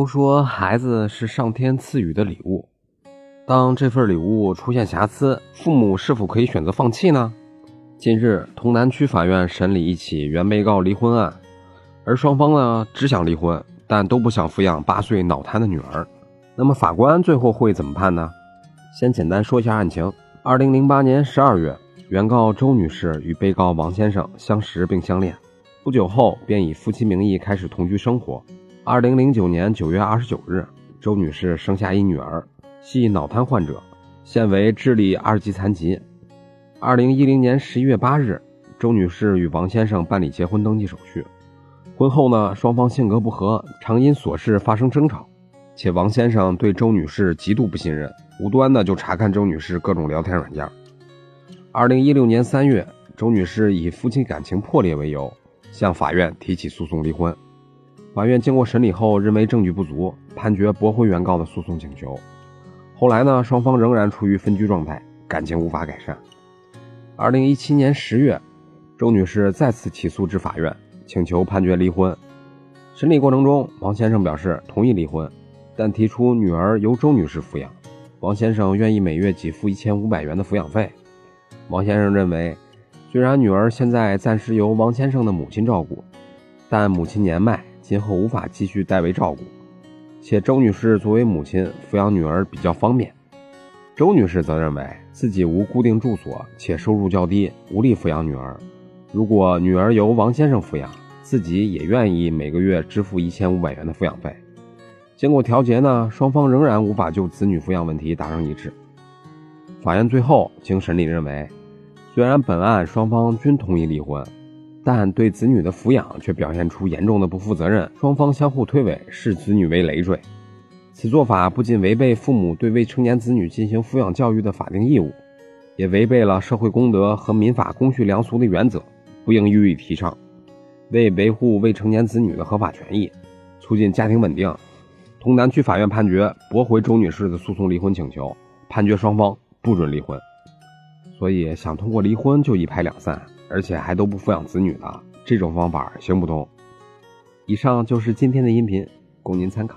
都说孩子是上天赐予的礼物，当这份礼物出现瑕疵，父母是否可以选择放弃呢？近日，潼南区法院审理一起原被告离婚案，而双方呢只想离婚，但都不想抚养八岁脑瘫的女儿。那么法官最后会怎么判呢？先简单说一下案情：二零零八年十二月，原告周女士与被告王先生相识并相恋，不久后便以夫妻名义开始同居生活。二零零九年九月二十九日，周女士生下一女儿，系脑瘫患者，现为智力二级残疾。二零一零年十一月八日，周女士与王先生办理结婚登记手续。婚后呢，双方性格不合，常因琐事发生争吵，且王先生对周女士极度不信任，无端的就查看周女士各种聊天软件。二零一六年三月，周女士以夫妻感情破裂为由，向法院提起诉讼离婚。法院经过审理后，认为证据不足，判决驳回原告的诉讼请求。后来呢，双方仍然处于分居状态，感情无法改善。二零一七年十月，周女士再次起诉至法院，请求判决离婚。审理过程中，王先生表示同意离婚，但提出女儿由周女士抚养，王先生愿意每月给付一千五百元的抚养费。王先生认为，虽然女儿现在暂时由王先生的母亲照顾，但母亲年迈，今后无法继续代为照顾，且周女士作为母亲抚养女儿比较方便。周女士则认为自己无固定住所，且收入较低，无力抚养女儿。如果女儿由王先生抚养，自己也愿意每个月支付一千五百元的抚养费。经过调解呢，双方仍然无法就子女抚养问题达成一致。法院最后经审理认为，虽然本案双方均同意离婚，但对子女的抚养却表现出严重的不负责任，双方相互推诿，视子女为累赘。此做法不仅违背父母对未成年子女进行抚养教育的法定义务，也违背了社会公德和民法公序良俗的原则，不应予以提倡。为维护未成年子女的合法权益，促进家庭稳定，潼南区法院判决驳回周女士的诉讼离婚请求，判决双方不准离婚。所以，想通过离婚就一拍两散，而且还都不抚养子女呢这种方法行不通。以上就是今天的音频，供您参考。